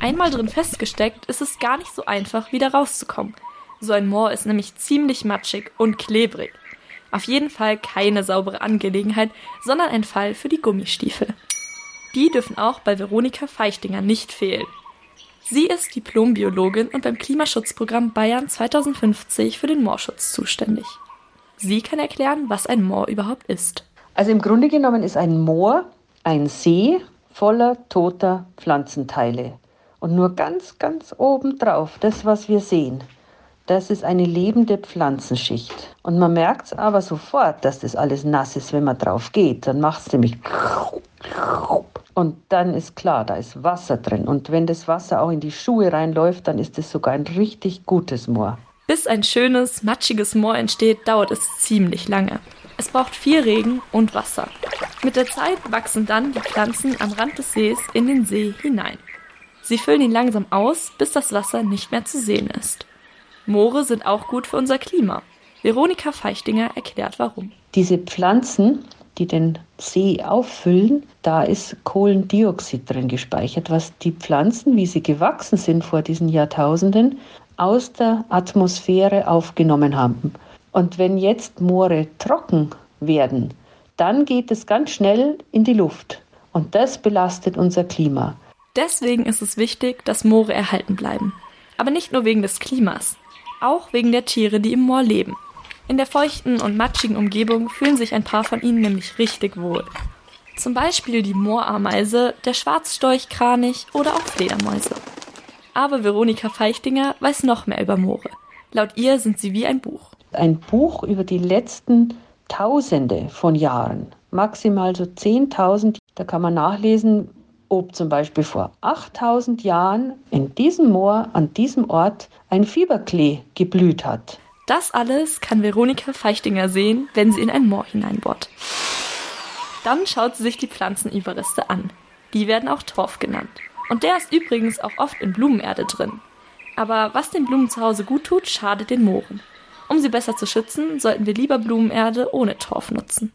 Einmal drin festgesteckt, ist es gar nicht so einfach, wieder rauszukommen. So ein Moor ist nämlich ziemlich matschig und klebrig. Auf jeden Fall keine saubere Angelegenheit, sondern ein Fall für die Gummistiefel. Die dürfen auch bei Veronika Feichtinger nicht fehlen. Sie ist Diplombiologin und beim Klimaschutzprogramm Bayern 2050 für den Moorschutz zuständig. Sie kann erklären, was ein Moor überhaupt ist. Also im Grunde genommen ist ein Moor ein See voller toter Pflanzenteile. Und nur ganz, ganz oben drauf, das, was wir sehen, das ist eine lebende Pflanzenschicht. Und man merkt es aber sofort, dass das alles nass ist, wenn man drauf geht. Dann macht es nämlich und dann ist klar, da ist Wasser drin. Und wenn das Wasser auch in die Schuhe reinläuft, dann ist es sogar ein richtig gutes Moor. Bis ein schönes, matschiges Moor entsteht, dauert es ziemlich lange. Es braucht viel Regen und Wasser. Mit der Zeit wachsen dann die Pflanzen am Rand des Sees in den See hinein. Sie füllen ihn langsam aus, bis das Wasser nicht mehr zu sehen ist. Moore sind auch gut für unser Klima. Veronika Feichtinger erklärt warum. Diese Pflanzen die den See auffüllen, da ist Kohlendioxid drin gespeichert, was die Pflanzen, wie sie gewachsen sind vor diesen Jahrtausenden, aus der Atmosphäre aufgenommen haben. Und wenn jetzt Moore trocken werden, dann geht es ganz schnell in die Luft. Und das belastet unser Klima. Deswegen ist es wichtig, dass Moore erhalten bleiben. Aber nicht nur wegen des Klimas, auch wegen der Tiere, die im Moor leben. In der feuchten und matschigen Umgebung fühlen sich ein paar von ihnen nämlich richtig wohl. Zum Beispiel die Moorameise, der Schwarzstorchkranich oder auch Fledermäuse. Aber Veronika Feichtinger weiß noch mehr über Moore. Laut ihr sind sie wie ein Buch. Ein Buch über die letzten Tausende von Jahren, maximal so 10.000. Da kann man nachlesen, ob zum Beispiel vor 8000 Jahren in diesem Moor, an diesem Ort, ein Fieberklee geblüht hat. Das alles kann Veronika Feichtinger sehen, wenn sie in ein Moor hineinbohrt. Dann schaut sie sich die Pflanzenüberreste an. Die werden auch Torf genannt. Und der ist übrigens auch oft in Blumenerde drin. Aber was den Blumen zu Hause gut tut, schadet den Mooren. Um sie besser zu schützen, sollten wir lieber Blumenerde ohne Torf nutzen.